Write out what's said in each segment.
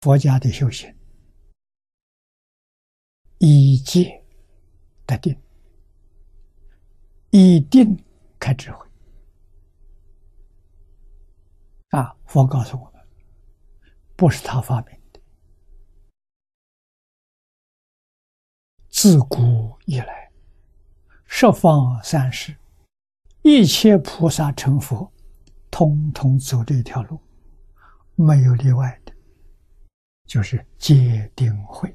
佛家的修行，以戒得定，以定开智慧。啊，佛告诉我们，不是他发明的，自古以来，十方三世，一切菩萨成佛，通通走这条路，没有例外的。就是戒定慧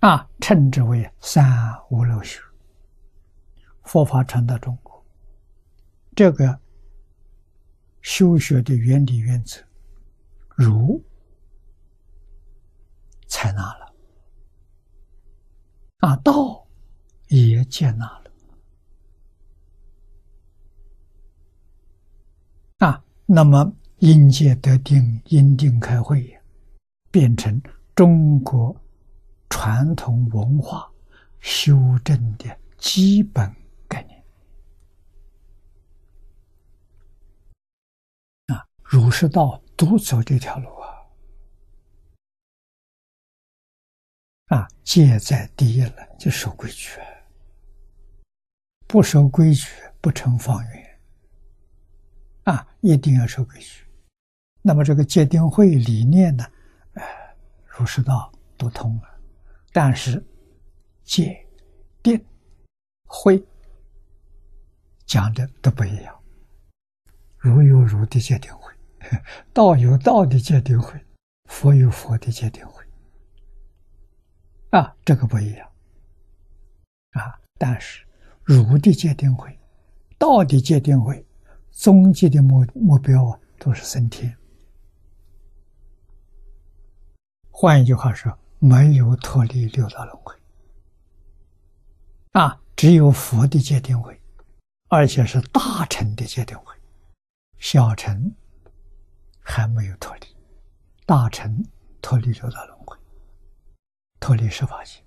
啊，称之为三无漏学。佛法传到中国，这个修学的原理原则，儒采纳了，啊，道也接纳了，啊，那么。因戒得定，因定开慧，变成中国传统文化修正的基本概念。啊，儒释道都走这条路啊！啊，戒在第一了，就守规矩，不守规矩不成方圆。啊，一定要守规矩。那么这个戒定慧理念呢，呃，儒释道都通了，但是戒、定、慧讲的都不一样。儒有儒的戒定慧，道有道的戒定慧，佛有佛的戒定慧，啊，这个不一样。啊，但是儒的戒定慧、道的戒定慧，终极的目目标啊，都是升天。换一句话说，没有脱离六道轮回啊，只有佛的界定位，而且是大乘的界定位，小乘还没有脱离，大乘脱离六道轮回，脱离十法界。